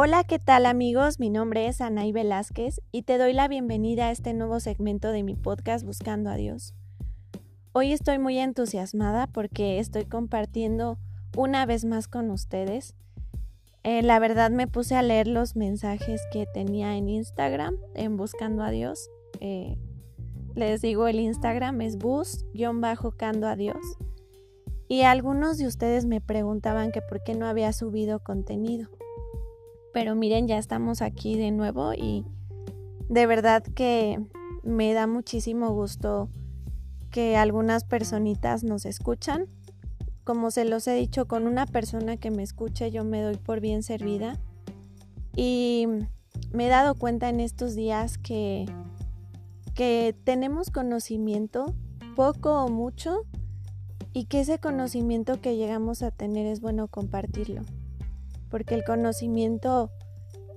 Hola, ¿qué tal amigos? Mi nombre es Anaí Velázquez y te doy la bienvenida a este nuevo segmento de mi podcast Buscando a Dios. Hoy estoy muy entusiasmada porque estoy compartiendo una vez más con ustedes. Eh, la verdad me puse a leer los mensajes que tenía en Instagram en Buscando a Dios. Eh, les digo, el Instagram es bus-cando a Dios. Y algunos de ustedes me preguntaban que por qué no había subido contenido. Pero miren, ya estamos aquí de nuevo y de verdad que me da muchísimo gusto que algunas personitas nos escuchan. Como se los he dicho, con una persona que me escuche yo me doy por bien servida. Y me he dado cuenta en estos días que, que tenemos conocimiento, poco o mucho, y que ese conocimiento que llegamos a tener es bueno compartirlo porque el conocimiento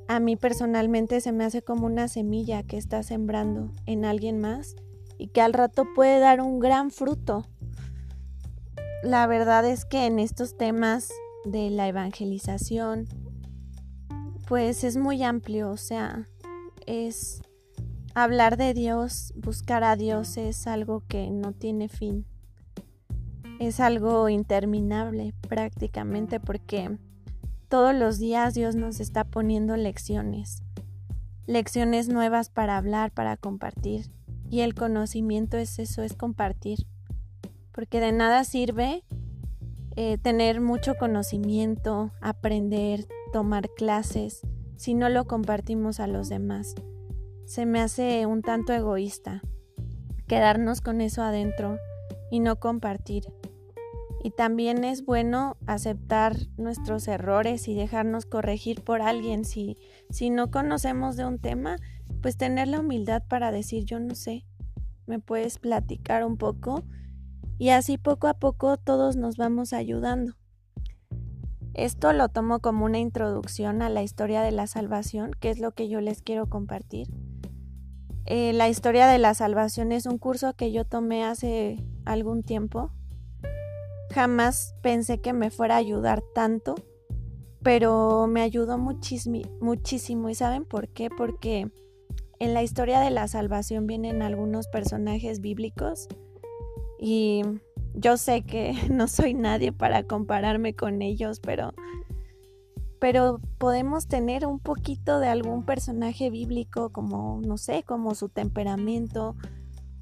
a mí personalmente se me hace como una semilla que está sembrando en alguien más y que al rato puede dar un gran fruto. La verdad es que en estos temas de la evangelización, pues es muy amplio, o sea, es hablar de Dios, buscar a Dios es algo que no tiene fin. Es algo interminable prácticamente porque todos los días Dios nos está poniendo lecciones, lecciones nuevas para hablar, para compartir. Y el conocimiento es eso, es compartir. Porque de nada sirve eh, tener mucho conocimiento, aprender, tomar clases, si no lo compartimos a los demás. Se me hace un tanto egoísta quedarnos con eso adentro y no compartir. Y también es bueno aceptar nuestros errores y dejarnos corregir por alguien. Si, si no conocemos de un tema, pues tener la humildad para decir yo no sé, me puedes platicar un poco y así poco a poco todos nos vamos ayudando. Esto lo tomo como una introducción a la historia de la salvación, que es lo que yo les quiero compartir. Eh, la historia de la salvación es un curso que yo tomé hace algún tiempo Jamás pensé que me fuera a ayudar tanto, pero me ayudó muchísimo. ¿Y saben por qué? Porque en la historia de la salvación vienen algunos personajes bíblicos y yo sé que no soy nadie para compararme con ellos, pero pero podemos tener un poquito de algún personaje bíblico como no sé, como su temperamento,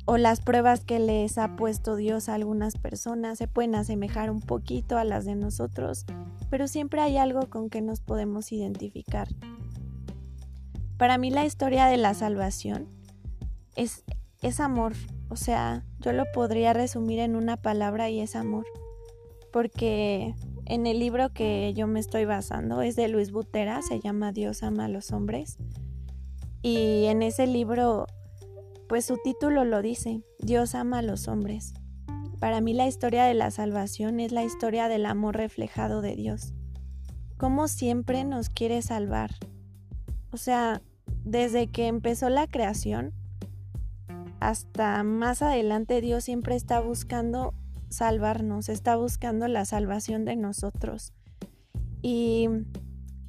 o las pruebas que les ha puesto Dios a algunas personas se pueden asemejar un poquito a las de nosotros, pero siempre hay algo con que nos podemos identificar. Para mí la historia de la salvación es, es amor, o sea, yo lo podría resumir en una palabra y es amor, porque en el libro que yo me estoy basando es de Luis Butera, se llama Dios ama a los hombres, y en ese libro pues su título lo dice, Dios ama a los hombres. Para mí la historia de la salvación es la historia del amor reflejado de Dios. Cómo siempre nos quiere salvar. O sea, desde que empezó la creación hasta más adelante Dios siempre está buscando salvarnos, está buscando la salvación de nosotros. Y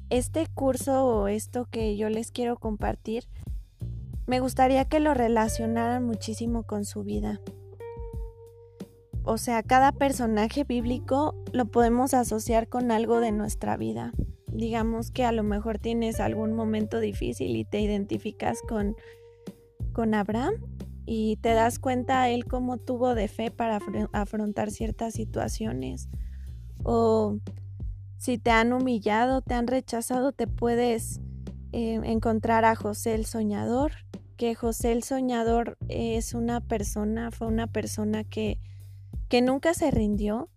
este curso o esto que yo les quiero compartir me gustaría que lo relacionaran muchísimo con su vida. O sea, cada personaje bíblico lo podemos asociar con algo de nuestra vida. Digamos que a lo mejor tienes algún momento difícil y te identificas con, con Abraham y te das cuenta él cómo tuvo de fe para afrontar ciertas situaciones. O si te han humillado, te han rechazado, te puedes eh, encontrar a José el soñador José el Soñador es una persona, fue una persona que, que nunca se rindió,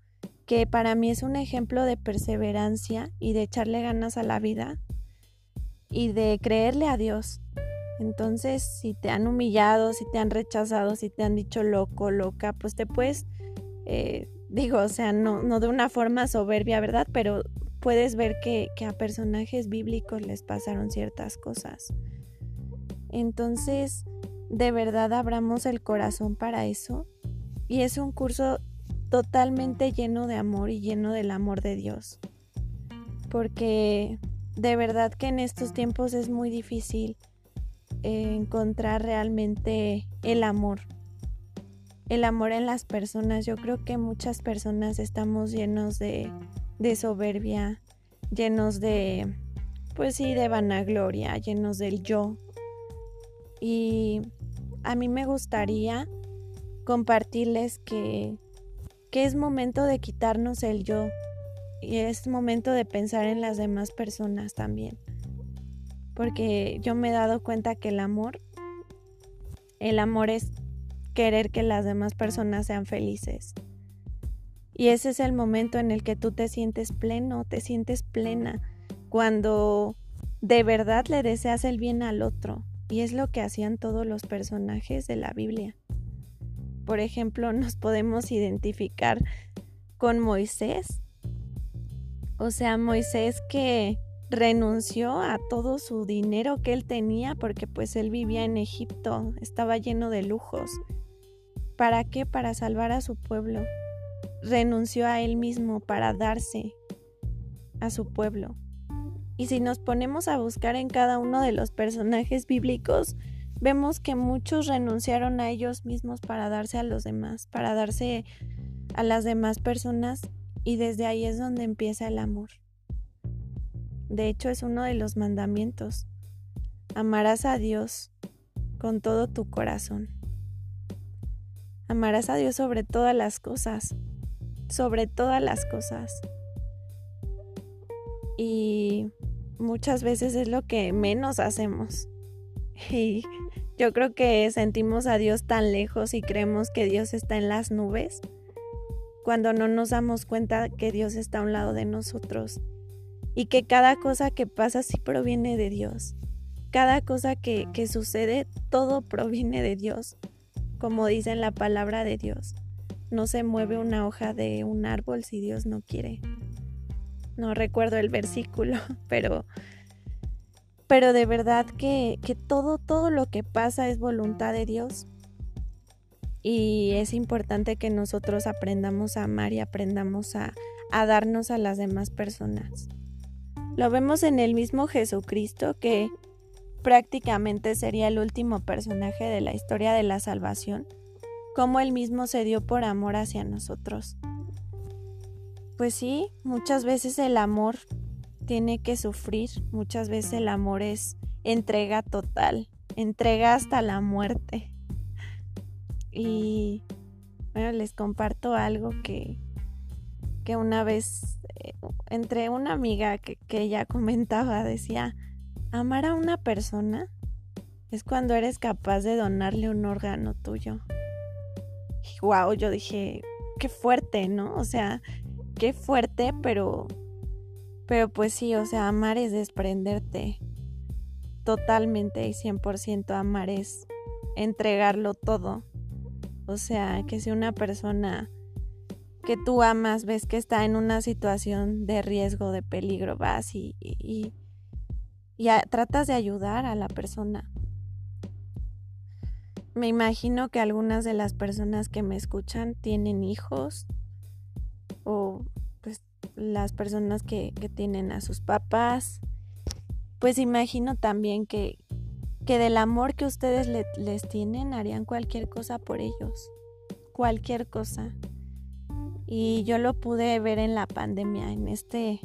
que para mí es un ejemplo de perseverancia y de echarle ganas a la vida y de creerle a Dios. Entonces, si te han humillado, si te han rechazado, si te han dicho loco, loca, pues te puedes, eh, digo, o sea, no, no de una forma soberbia, ¿verdad? Pero puedes ver que, que a personajes bíblicos les pasaron ciertas cosas. Entonces, de verdad abramos el corazón para eso. Y es un curso totalmente lleno de amor y lleno del amor de Dios. Porque de verdad que en estos tiempos es muy difícil eh, encontrar realmente el amor. El amor en las personas. Yo creo que muchas personas estamos llenos de, de soberbia, llenos de, pues sí, de vanagloria, llenos del yo. Y a mí me gustaría compartirles que, que es momento de quitarnos el yo y es momento de pensar en las demás personas también. Porque yo me he dado cuenta que el amor, el amor es querer que las demás personas sean felices. Y ese es el momento en el que tú te sientes pleno, te sientes plena, cuando de verdad le deseas el bien al otro. Y es lo que hacían todos los personajes de la Biblia. Por ejemplo, nos podemos identificar con Moisés. O sea, Moisés que renunció a todo su dinero que él tenía porque pues él vivía en Egipto, estaba lleno de lujos. ¿Para qué? Para salvar a su pueblo. Renunció a él mismo para darse a su pueblo. Y si nos ponemos a buscar en cada uno de los personajes bíblicos, vemos que muchos renunciaron a ellos mismos para darse a los demás, para darse a las demás personas y desde ahí es donde empieza el amor. De hecho es uno de los mandamientos. Amarás a Dios con todo tu corazón. Amarás a Dios sobre todas las cosas, sobre todas las cosas. Y muchas veces es lo que menos hacemos. Y yo creo que sentimos a Dios tan lejos y creemos que Dios está en las nubes cuando no nos damos cuenta que Dios está a un lado de nosotros y que cada cosa que pasa sí proviene de Dios. Cada cosa que, que sucede, todo proviene de Dios, como dice en la palabra de Dios. No se mueve una hoja de un árbol si Dios no quiere no recuerdo el versículo, pero, pero de verdad que, que todo, todo lo que pasa es voluntad de Dios. Y es importante que nosotros aprendamos a amar y aprendamos a, a darnos a las demás personas. Lo vemos en el mismo Jesucristo que prácticamente sería el último personaje de la historia de la salvación, como él mismo se dio por amor hacia nosotros. Pues sí, muchas veces el amor tiene que sufrir, muchas veces el amor es entrega total, entrega hasta la muerte. Y bueno, les comparto algo que, que una vez eh, entre una amiga que, que ella comentaba, decía, amar a una persona es cuando eres capaz de donarle un órgano tuyo. Y wow, yo dije, qué fuerte, ¿no? O sea, qué fuerte, pero, pero pues sí, o sea, amar es desprenderte totalmente y 100% amar es entregarlo todo. O sea, que si una persona que tú amas ves que está en una situación de riesgo, de peligro, vas y, y, y tratas de ayudar a la persona. Me imagino que algunas de las personas que me escuchan tienen hijos o pues las personas que, tienen a sus papás, pues imagino también que, que del amor que ustedes les tienen harían cualquier cosa por ellos, cualquier cosa. Y yo lo pude ver en la pandemia, en este,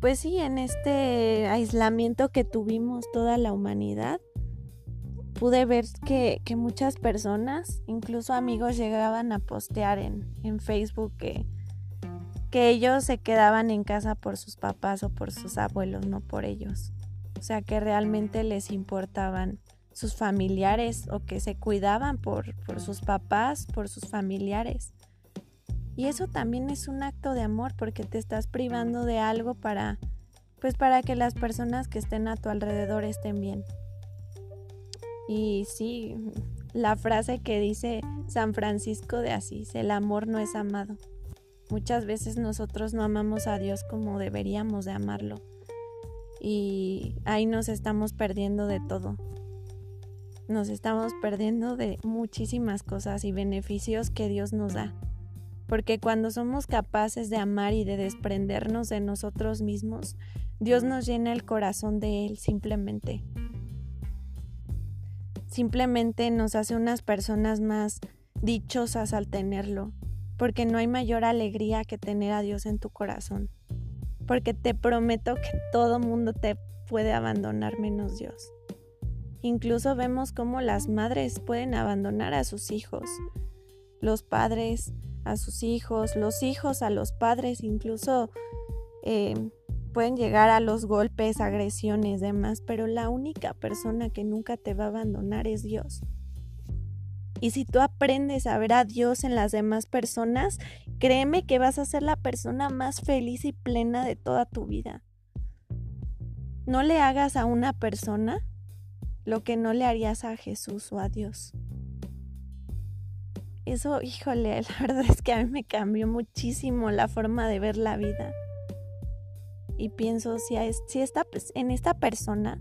pues sí, en este aislamiento que tuvimos toda la humanidad. Pude ver que, que muchas personas, incluso amigos, llegaban a postear en, en Facebook que, que ellos se quedaban en casa por sus papás o por sus abuelos, no por ellos. O sea, que realmente les importaban sus familiares o que se cuidaban por, por sus papás, por sus familiares. Y eso también es un acto de amor porque te estás privando de algo para, pues para que las personas que estén a tu alrededor estén bien. Y sí, la frase que dice San Francisco de Asís, el amor no es amado. Muchas veces nosotros no amamos a Dios como deberíamos de amarlo. Y ahí nos estamos perdiendo de todo. Nos estamos perdiendo de muchísimas cosas y beneficios que Dios nos da. Porque cuando somos capaces de amar y de desprendernos de nosotros mismos, Dios nos llena el corazón de Él simplemente. Simplemente nos hace unas personas más dichosas al tenerlo, porque no hay mayor alegría que tener a Dios en tu corazón. Porque te prometo que todo mundo te puede abandonar menos Dios. Incluso vemos cómo las madres pueden abandonar a sus hijos, los padres a sus hijos, los hijos a los padres, incluso eh, pueden llegar a los golpes, agresiones, demás, pero la única persona que nunca te va a abandonar es Dios. Y si tú aprendes a ver a Dios en las demás personas, créeme que vas a ser la persona más feliz y plena de toda tu vida. No le hagas a una persona lo que no le harías a Jesús o a Dios. Eso, híjole, la verdad es que a mí me cambió muchísimo la forma de ver la vida. Y pienso, si, si esta, en esta persona,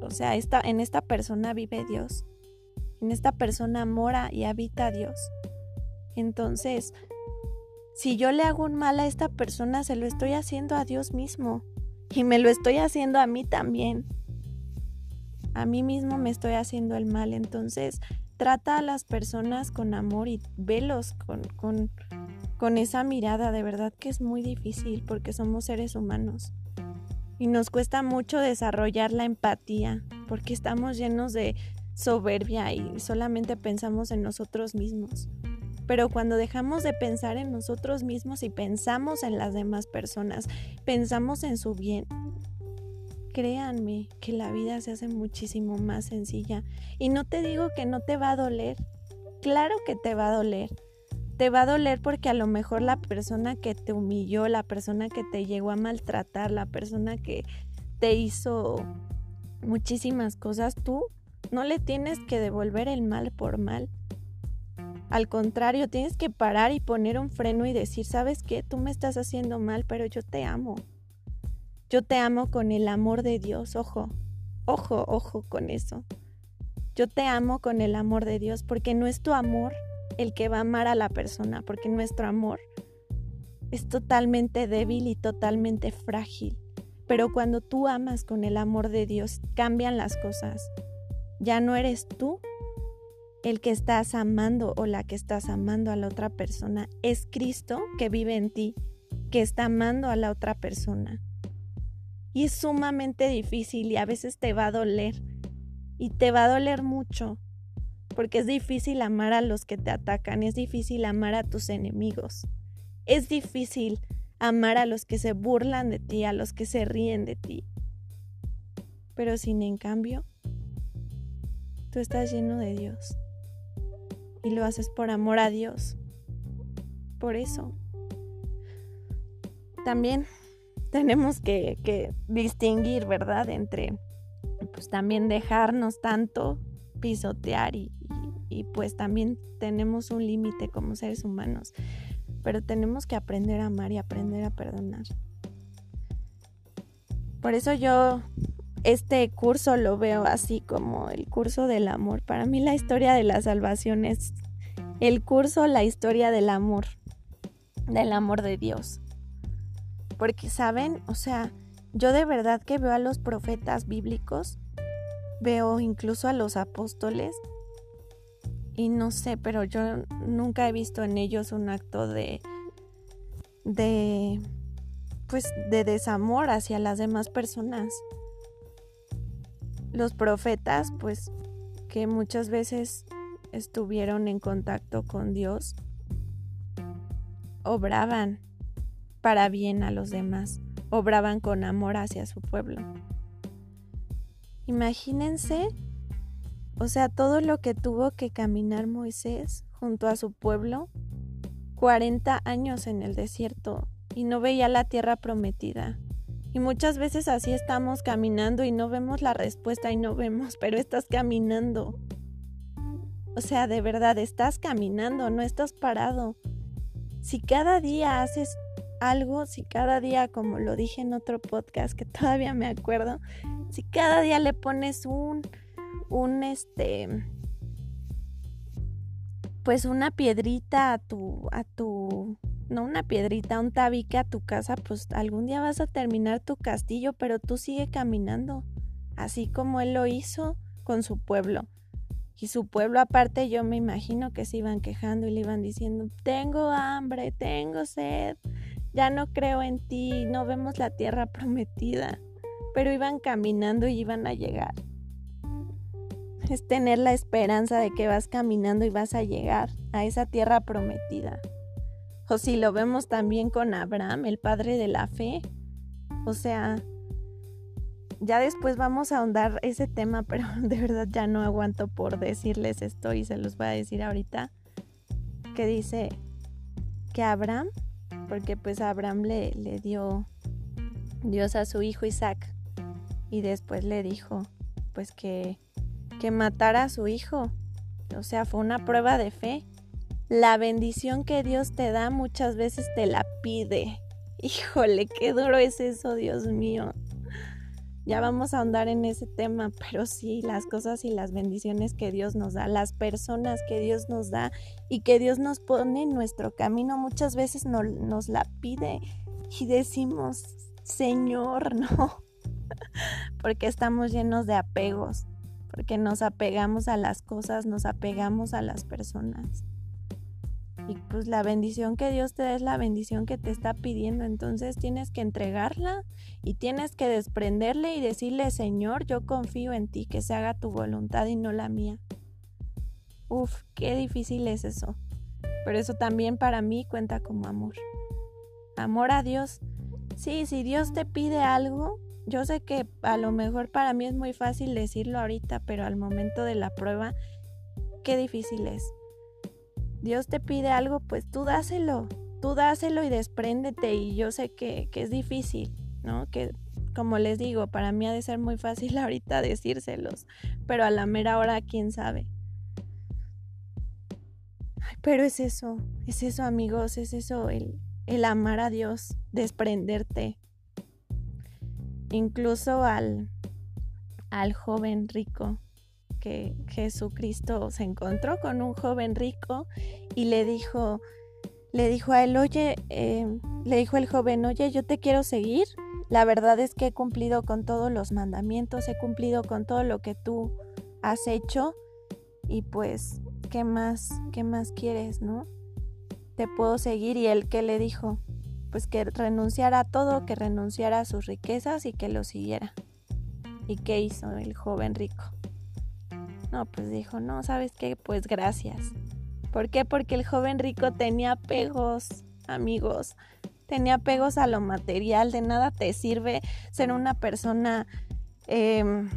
o sea, esta, en esta persona vive Dios, en esta persona mora y habita Dios. Entonces, si yo le hago un mal a esta persona, se lo estoy haciendo a Dios mismo. Y me lo estoy haciendo a mí también a mí mismo me estoy haciendo el mal. Entonces, trata a las personas con amor y velos con, con, con esa mirada. De verdad que es muy difícil porque somos seres humanos. Y nos cuesta mucho desarrollar la empatía porque estamos llenos de soberbia y solamente pensamos en nosotros mismos. Pero cuando dejamos de pensar en nosotros mismos y pensamos en las demás personas, pensamos en su bien, créanme que la vida se hace muchísimo más sencilla. Y no te digo que no te va a doler. Claro que te va a doler. Te va a doler porque a lo mejor la persona que te humilló, la persona que te llegó a maltratar, la persona que te hizo muchísimas cosas, tú no le tienes que devolver el mal por mal. Al contrario, tienes que parar y poner un freno y decir, ¿sabes qué? Tú me estás haciendo mal, pero yo te amo. Yo te amo con el amor de Dios, ojo, ojo, ojo con eso. Yo te amo con el amor de Dios porque no es tu amor el que va a amar a la persona, porque nuestro amor es totalmente débil y totalmente frágil. Pero cuando tú amas con el amor de Dios, cambian las cosas. Ya no eres tú el que estás amando o la que estás amando a la otra persona. Es Cristo que vive en ti, que está amando a la otra persona. Y es sumamente difícil y a veces te va a doler. Y te va a doler mucho. Porque es difícil amar a los que te atacan, es difícil amar a tus enemigos. Es difícil amar a los que se burlan de ti, a los que se ríen de ti. Pero sin en cambio, tú estás lleno de Dios. Y lo haces por amor a Dios. Por eso. También tenemos que, distinguir, ¿verdad? Entre, pues también dejarnos tanto pisotear y, y pues también tenemos un límite como seres humanos, pero tenemos que aprender a amar y aprender a perdonar. Por eso yo este curso lo veo así como el curso del amor. Para mí la historia de la salvación es el curso, la historia del amor, del amor de Dios. Porque, ¿saben? O sea, yo de verdad que veo a los profetas bíblicos, veo incluso a los apóstoles, y no sé, pero yo nunca he visto en ellos un acto de, de, pues, de desamor hacia las demás personas. Los profetas, pues, que muchas veces estuvieron en contacto con Dios, obraban para bien a los demás, obraban con amor hacia su pueblo. Imagínense, o sea, todo lo que tuvo que caminar Moisés junto a su pueblo, 40 años en el desierto y no veía la tierra prometida. Y muchas veces así estamos caminando y no vemos la respuesta y no vemos, pero estás caminando. O sea, de verdad, estás caminando, no estás parado. Si cada día haces algo, si cada día, como lo dije en otro podcast que todavía me acuerdo, si cada día le pones un, un este, pues una piedrita a tu, a tu no una piedrita, un tabique a tu casa, pues algún día vas a terminar tu castillo, pero tú sigue caminando, así como él lo hizo con su pueblo. Y su pueblo aparte yo me imagino que se iban quejando y le iban diciendo, tengo hambre, tengo sed, ya no creo en ti, no vemos la tierra prometida. Pero iban caminando y iban a llegar. Es tener la esperanza de que vas caminando y vas a llegar a esa tierra prometida. O si lo vemos también con Abraham, el padre de la fe. O sea, ya después vamos a ahondar ese tema, pero de verdad ya no aguanto por decirles esto y se los voy a decir ahorita. Que dice que Abraham, porque pues Abraham le, le dio Dios a su hijo Isaac y después le dijo pues que, que matara a su hijo. O sea, fue una prueba de fe. La bendición que Dios te da muchas veces te la pide. Híjole, qué duro es eso, Dios mío. Ya vamos a ahondar en ese tema, pero sí, las cosas y las bendiciones que Dios nos da, las personas que Dios nos da y que Dios nos pone en nuestro camino, muchas veces no, nos la pide y decimos, Señor, no, porque estamos llenos de apegos, porque nos apegamos a las cosas, nos apegamos a las personas. Y pues la bendición que Dios te da es la bendición que te está pidiendo. Entonces tienes que entregarla y tienes que desprenderle y decirle, Señor, yo confío en ti, que se haga tu voluntad y no la mía. Uf, qué difícil es eso. Pero eso también para mí cuenta como amor. Amor a Dios. Sí, si Dios te pide algo, yo sé que a lo mejor para mí es muy fácil decirlo ahorita, pero al momento de la prueba, qué difícil es. Dios te pide algo, pues tú dáselo, tú dáselo y despréndete. Y yo sé que, es difícil, ¿no? Que como les digo, para mí ha de ser muy fácil ahorita decírselos, pero a la mera hora, quién sabe. pero es eso, es eso amigos, es eso, el, el amar a Dios, desprenderte. Incluso al, al joven rico que Jesucristo se encontró con un joven rico y le dijo, le dijo a él, oye, eh, le dijo el joven, oye, yo te quiero seguir. La verdad es que he cumplido con todos los mandamientos, he cumplido con todo lo que tú has hecho y pues, ¿qué más, qué más quieres, no? Te puedo seguir y él que le dijo, pues que renunciara a todo, que renunciara a sus riquezas y que lo siguiera. ¿Y qué hizo el joven rico? No, pues dijo, no, ¿sabes qué? Pues gracias. ¿Por qué? Porque el joven rico tenía apegos, amigos. Tenía apegos a lo material. De nada te sirve ser una persona em,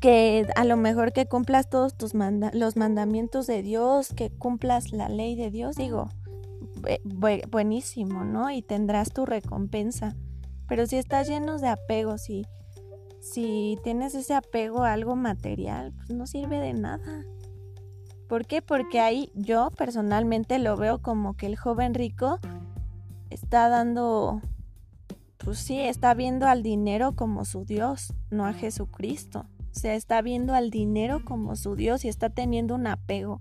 que a lo mejor que cumplas todos tus los mandamientos de Dios, que cumplas la ley de Dios. Digo, buenísimo, ¿no? Y tendrás tu recompensa. Pero si estás lleno de apegos y si tienes ese apego a algo material, pues no sirve de nada. ¿Por qué? Porque ahí yo personalmente lo veo como que el joven rico está dando, pues sí, está viendo al dinero como su Dios, no a Jesucristo. O sea, está viendo al dinero como su Dios y está teniendo un apego.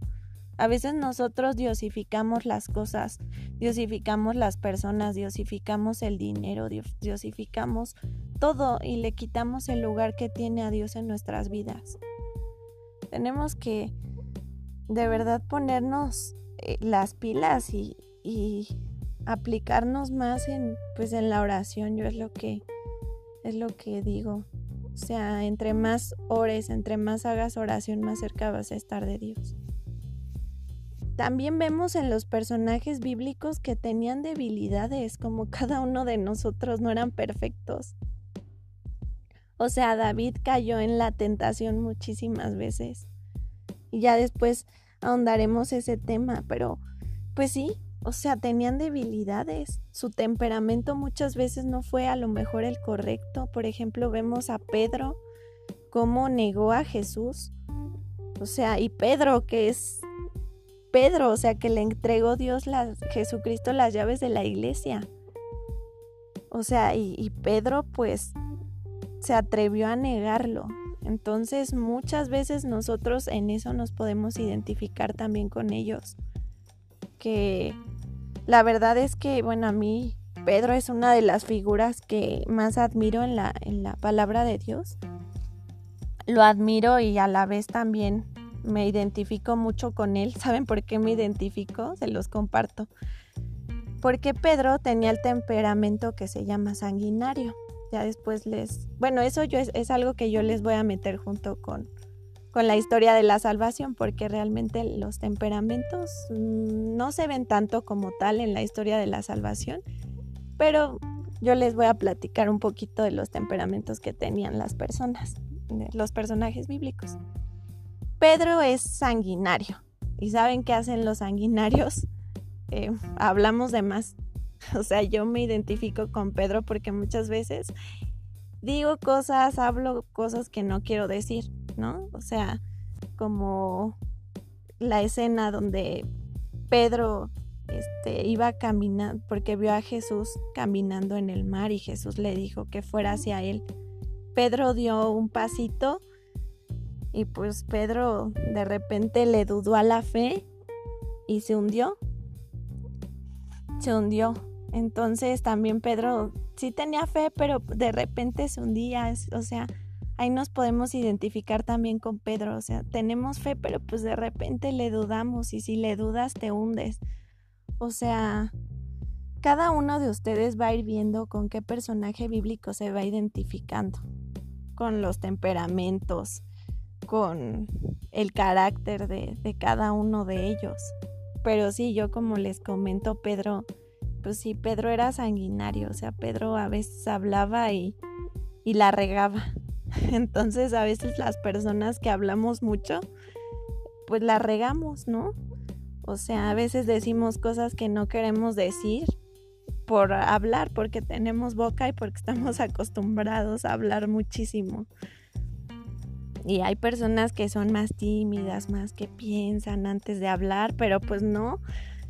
A veces nosotros diosificamos las cosas, diosificamos las personas, diosificamos el dinero, diosificamos todo y le quitamos el lugar que tiene a Dios en nuestras vidas. Tenemos que de verdad ponernos eh, las pilas y, aplicarnos más en pues en la oración. Yo es lo que es lo que digo. O sea, entre más ores, entre más hagas oración, más cerca vas a estar de Dios. También vemos en los personajes bíblicos que tenían debilidades, como cada uno de nosotros no eran perfectos. O sea, David cayó en la tentación muchísimas veces. Y ya después ahondaremos ese tema, pero pues sí, o sea, tenían debilidades. Su temperamento muchas veces no fue a lo mejor el correcto. Por ejemplo, vemos a Pedro cómo negó a Jesús. O sea, y Pedro, que es Pedro, o sea, que le entregó Dios, las, Jesucristo, las llaves de la iglesia. O sea, y, y Pedro pues se atrevió a negarlo. Entonces muchas veces nosotros en eso nos podemos identificar también con ellos. Que la verdad es que, bueno, a mí Pedro es una de las figuras que más admiro en la, en la palabra de Dios. Lo admiro y a la vez también me identifico mucho con él. ¿Saben por qué me identifico? Se los comparto. Porque Pedro tenía el temperamento que se llama sanguinario. Ya después les... Bueno, eso yo es, es algo que yo les voy a meter junto con, con la historia de la salvación, porque realmente los temperamentos mm, no se ven tanto como tal en la historia de la salvación, pero yo les voy a platicar un poquito de los temperamentos que tenían las personas, los personajes bíblicos. Pedro es sanguinario. ¿Y saben qué hacen los sanguinarios? Eh, hablamos de más. O sea, yo me identifico con Pedro porque muchas veces digo cosas, hablo cosas que no quiero decir, ¿no? O sea, como la escena donde Pedro este, iba caminando porque vio a Jesús caminando en el mar y Jesús le dijo que fuera hacia él. Pedro dio un pasito y pues Pedro de repente le dudó a la fe y se hundió. Se hundió. Entonces también Pedro sí tenía fe, pero de repente se hundía. O sea, ahí nos podemos identificar también con Pedro. O sea, tenemos fe, pero pues de repente le dudamos y si le dudas te hundes. O sea, cada uno de ustedes va a ir viendo con qué personaje bíblico se va identificando. Con los temperamentos, con el carácter de, cada uno de ellos. Pero sí, yo como les comento, Pedro, pues sí, Pedro era sanguinario, o sea, Pedro a veces hablaba y, y la regaba. Entonces a veces las personas que hablamos mucho, pues la regamos, ¿no? O sea, a veces decimos cosas que no queremos decir por hablar, porque tenemos boca y porque estamos acostumbrados a hablar muchísimo. Y hay personas que son más tímidas, más que piensan antes de hablar, pero pues no.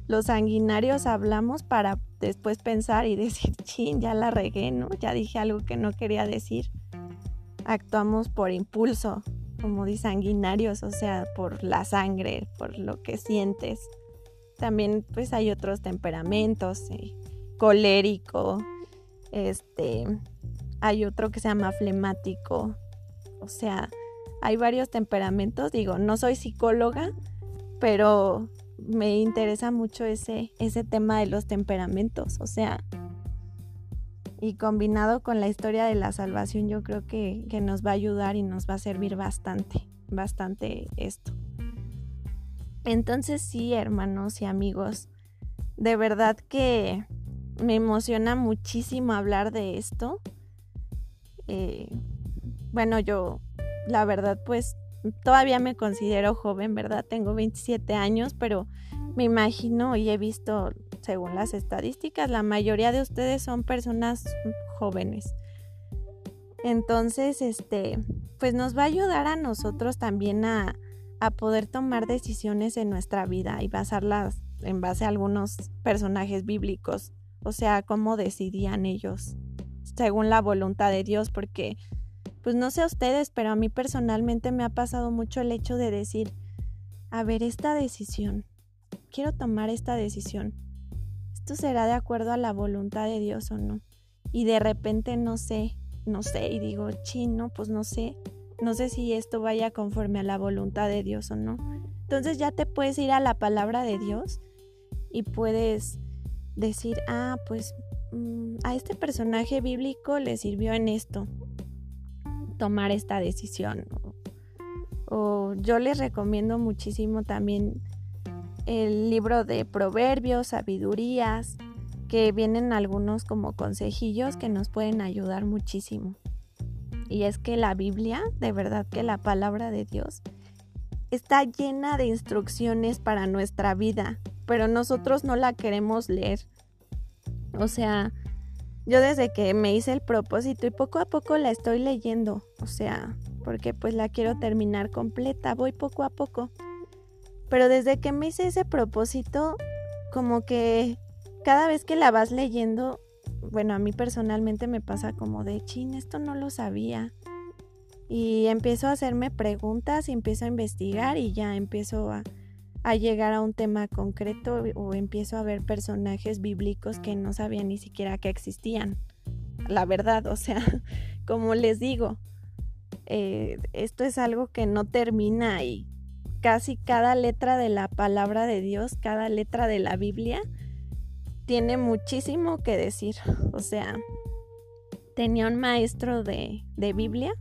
Los sanguinarios hablamos para después pensar y decir, chin, ya la regué, ¿no? Ya dije algo que no quería decir. Actuamos por impulso, como sanguinarios, o sea, por la sangre, por lo que sientes. También pues hay otros temperamentos, colérico, este, hay otro que se llama flemático, o sea, hay varios temperamentos, digo, no soy psicóloga, pero me interesa mucho ese, ese tema de los temperamentos, o sea, y combinado con la historia de la salvación, yo creo que, que nos va a ayudar y nos va a servir bastante, bastante esto. Entonces sí, hermanos y amigos, de verdad que me emociona muchísimo hablar de esto. Eh, bueno, yo la verdad pues todavía me considero joven, ¿verdad? Tengo 27 años, pero me imagino y he visto, según las estadísticas, la mayoría de ustedes son personas jóvenes. Entonces, este, pues nos va a ayudar a nosotros también a, a poder tomar decisiones en nuestra vida y basarlas en base a algunos personajes bíblicos, o sea, cómo decidían ellos según la voluntad de Dios, porque pues no sé a ustedes, pero a mí personalmente me ha pasado mucho el hecho de decir, a ver, esta decisión, quiero tomar esta decisión, ¿esto será de acuerdo a la voluntad de Dios o no? Y de repente no sé, no sé, y digo, chino, pues no sé, no sé si esto vaya conforme a la voluntad de Dios o no. Entonces ya te puedes ir a la palabra de Dios y puedes decir, ah, pues mm, a este personaje bíblico le sirvió en esto tomar esta decisión. O, yo les recomiendo muchísimo también el libro de proverbios, sabidurías, que vienen algunos como consejillos que nos pueden ayudar muchísimo. Y es que la Biblia, de verdad que la palabra de Dios, está llena de instrucciones para nuestra vida, pero nosotros no la queremos leer. O sea, yo desde que me hice el propósito y poco a poco la estoy leyendo, o sea, porque pues la quiero terminar completa, voy poco a poco. Pero desde que me hice ese propósito, como que cada vez que la vas leyendo, bueno, a mí personalmente me pasa como de, chin, esto no lo sabía. Y empiezo a hacerme preguntas y empiezo a investigar y ya empiezo a, a llegar a un tema concreto o empiezo a ver personajes bíblicos que no sabía ni siquiera que existían. La verdad, o sea, como les digo, eh, esto es algo que no termina y casi cada letra de la palabra de Dios, cada letra de la Biblia, tiene muchísimo que decir. O sea, tenía un maestro de, de Biblia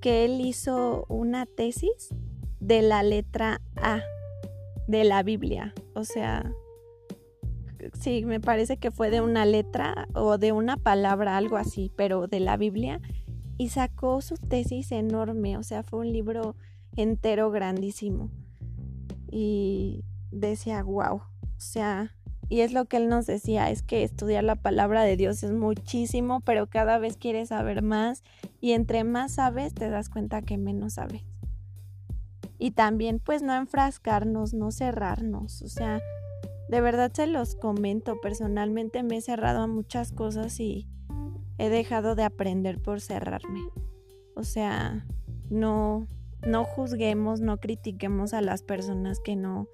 que él hizo una tesis de la letra A de la Biblia. O sea, sí, me parece que fue de una letra o de una palabra, algo así, pero de la Biblia. Y sacó su tesis enorme, o sea, fue un libro entero grandísimo. Y decía, wow, o sea, y es lo que él nos decía, es que estudiar la palabra de Dios es muchísimo, pero cada vez quieres saber más y entre más sabes te das cuenta que menos sabes. Y también pues no enfrascarnos, no cerrarnos, o sea, de verdad se los comento, personalmente me he cerrado a muchas cosas y he dejado de aprender por cerrarme. O sea, no no juzguemos, no critiquemos a las personas que no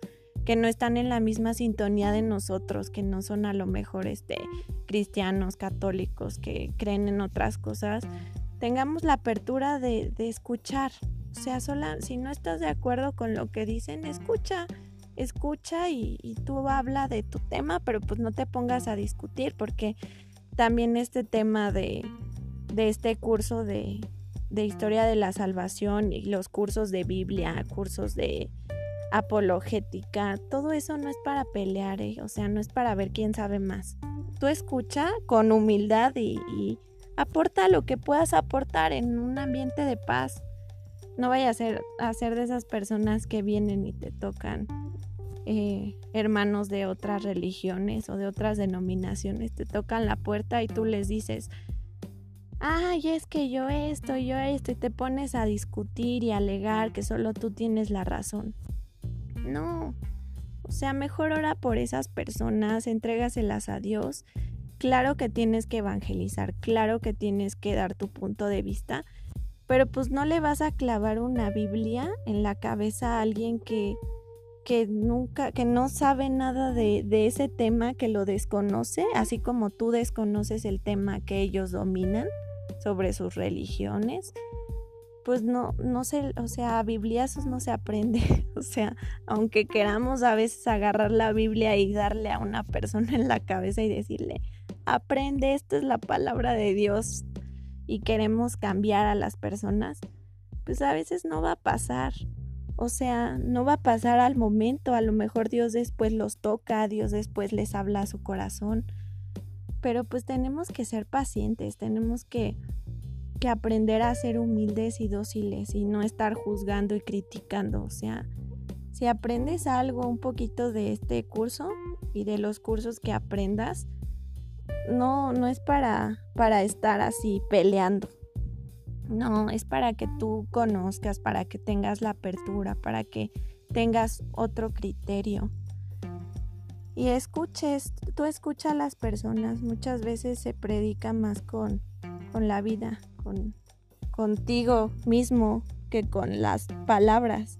que no están en la misma sintonía de nosotros, que no son a lo mejor este, cristianos, católicos, que creen en otras cosas, tengamos la apertura de, escuchar. O sea, sola, si no estás de acuerdo con lo que dicen, escucha, escucha y, tú habla de tu tema, pero pues no te pongas a discutir, porque también este tema de, de este curso de, de historia de la salvación y los cursos de Biblia, cursos de apologética, todo eso no es para pelear, ¿eh? o sea, no es para ver quién sabe más. Tú escucha con humildad y, aporta lo que puedas aportar en un ambiente de paz. No vaya a ser, de esas personas que vienen y te tocan eh, hermanos de otras religiones o de otras denominaciones, te tocan la puerta y tú les dices, ay, es que yo esto, yo esto, y te pones a discutir y alegar que solo tú tienes la razón. No. O sea, mejor ora por esas personas, entrégaselas a Dios. Claro que tienes que evangelizar, claro que tienes que dar tu punto de vista, pero pues no le vas a clavar una Biblia en la cabeza a alguien que, que nunca, que no sabe nada de, de ese tema, que lo desconoce, así como tú desconoces el tema que ellos dominan sobre sus religiones pues no, no se, o sea, bibliazos no se aprende. O sea, aunque queramos a veces agarrar la Biblia y darle a una persona en la cabeza y decirle, aprende, esto es la palabra de Dios y queremos cambiar a las personas, pues a veces no va a pasar. O sea, no va a pasar al momento, a lo mejor Dios después los toca, Dios después les habla a su corazón. Pero pues tenemos que ser pacientes, tenemos que que aprender a ser humildes y dóciles y no estar juzgando y criticando. O sea, si aprendes algo un poquito de este curso y de los cursos que aprendas, no, no es para, para estar así peleando. No, es para que tú conozcas, para que tengas la apertura, para que tengas otro criterio. Y escuches, tú escucha a las personas, muchas veces se predica más con, con la vida, con, contigo mismo que con las palabras.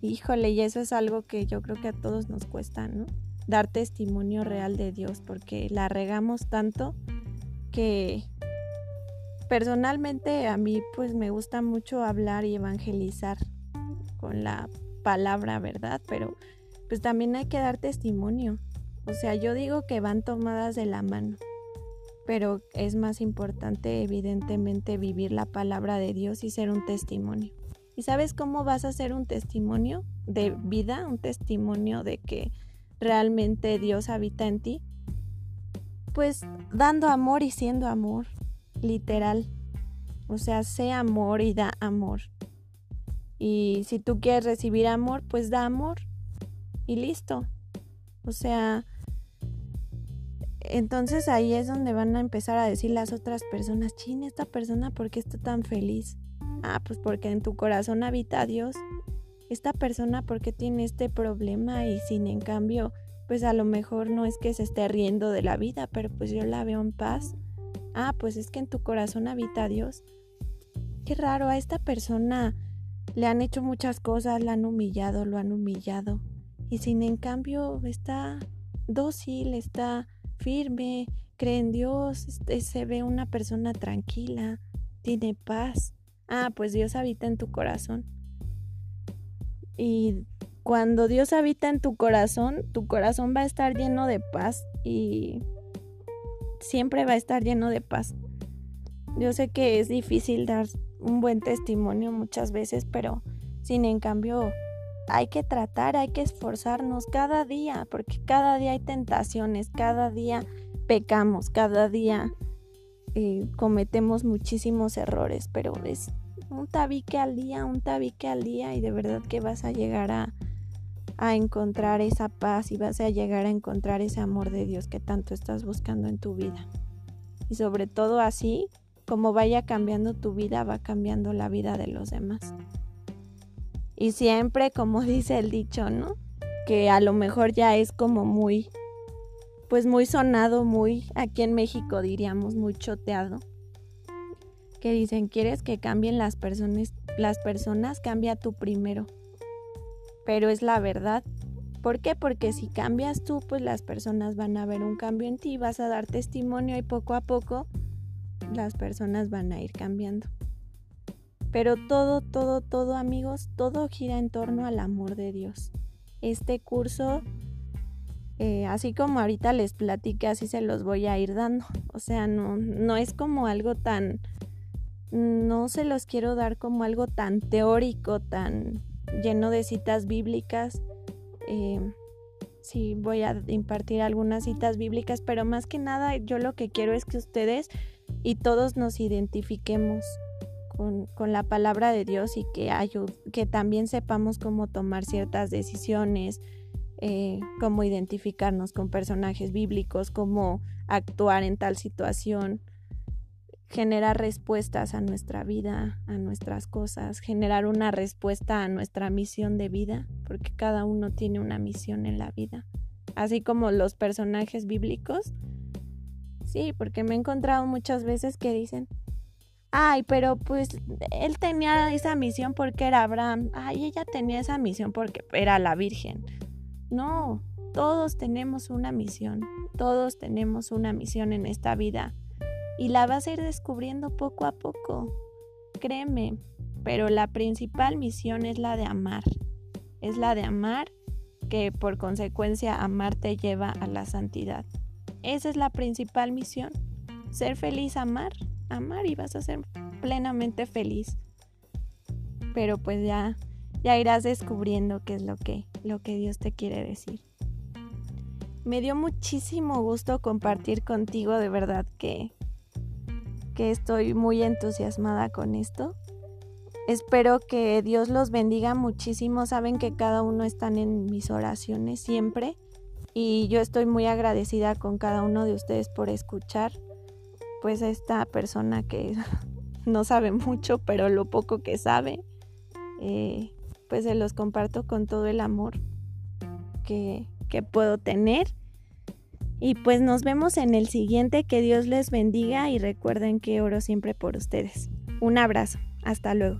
Híjole, y eso es algo que yo creo que a todos nos cuesta, ¿no? Dar testimonio real de Dios, porque la regamos tanto que personalmente a mí pues me gusta mucho hablar y evangelizar con la palabra, ¿verdad? Pero pues también hay que dar testimonio. O sea, yo digo que van tomadas de la mano pero es más importante evidentemente vivir la palabra de Dios y ser un testimonio. ¿Y sabes cómo vas a ser un testimonio de vida, un testimonio de que realmente Dios habita en ti? Pues dando amor y siendo amor, literal. O sea, sé amor y da amor. Y si tú quieres recibir amor, pues da amor. Y listo. O sea, entonces ahí es donde van a empezar a decir las otras personas, chin, esta persona, ¿por qué está tan feliz? Ah, pues porque en tu corazón habita Dios. Esta persona, ¿por qué tiene este problema? Y sin en cambio, pues a lo mejor no es que se esté riendo de la vida, pero pues yo la veo en paz. Ah, pues es que en tu corazón habita Dios. Qué raro, a esta persona le han hecho muchas cosas, la han humillado, lo han humillado. Y sin en cambio está dócil, está firme, cree en Dios, se ve una persona tranquila, tiene paz. Ah, pues Dios habita en tu corazón. Y cuando Dios habita en tu corazón, tu corazón va a estar lleno de paz y siempre va a estar lleno de paz. Yo sé que es difícil dar un buen testimonio muchas veces, pero sin en cambio hay que tratar, hay que esforzarnos cada día, porque cada día hay tentaciones, cada día pecamos, cada día eh, cometemos muchísimos errores, pero es un tabique al día, un tabique al día y de verdad que vas a llegar a, a encontrar esa paz y vas a llegar a encontrar ese amor de Dios que tanto estás buscando en tu vida. Y sobre todo así, como vaya cambiando tu vida, va cambiando la vida de los demás. Y siempre, como dice el dicho, ¿no? Que a lo mejor ya es como muy, pues muy sonado, muy, aquí en México diríamos, muy choteado. Que dicen, ¿quieres que cambien las personas? Las personas, cambia tú primero pero es la verdad. ¿Por qué? Porque si cambias tú, pues las personas van a ver un cambio en ti, vas a dar testimonio y poco a poco las personas van a ir cambiando. Pero todo, todo, todo amigos, todo gira en torno al amor de Dios. Este curso, eh, así como ahorita les platiqué, así se los voy a ir dando. O sea, no, no es como algo tan, no se los quiero dar como algo tan teórico, tan lleno de citas bíblicas. Eh, sí, voy a impartir algunas citas bíblicas, pero más que nada yo lo que quiero es que ustedes y todos nos identifiquemos con, la palabra de Dios y que, que también sepamos cómo tomar ciertas decisiones, eh, cómo identificarnos con personajes bíblicos, cómo actuar en tal situación generar respuestas a nuestra vida, a nuestras cosas, generar una respuesta a nuestra misión de vida, porque cada uno tiene una misión en la vida, así como los personajes bíblicos. Sí, porque me he encontrado muchas veces que dicen, ay, pero pues él tenía esa misión porque era Abraham, ay, ella tenía esa misión porque era la Virgen. No, todos tenemos una misión, todos tenemos una misión en esta vida y la vas a ir descubriendo poco a poco. Créeme, pero la principal misión es la de amar. Es la de amar que por consecuencia amar te lleva a la santidad. Esa es la principal misión. Ser feliz, amar, amar y vas a ser plenamente feliz. Pero pues ya ya irás descubriendo qué es lo que lo que Dios te quiere decir. Me dio muchísimo gusto compartir contigo, de verdad que que estoy muy entusiasmada con esto. Espero que Dios los bendiga muchísimo. Saben que cada uno están en mis oraciones siempre. Y yo estoy muy agradecida con cada uno de ustedes por escuchar. Pues a esta persona que no sabe mucho, pero lo poco que sabe, eh, pues se los comparto con todo el amor que, que puedo tener. Y pues nos vemos en el siguiente. Que Dios les bendiga y recuerden que oro siempre por ustedes. Un abrazo. Hasta luego.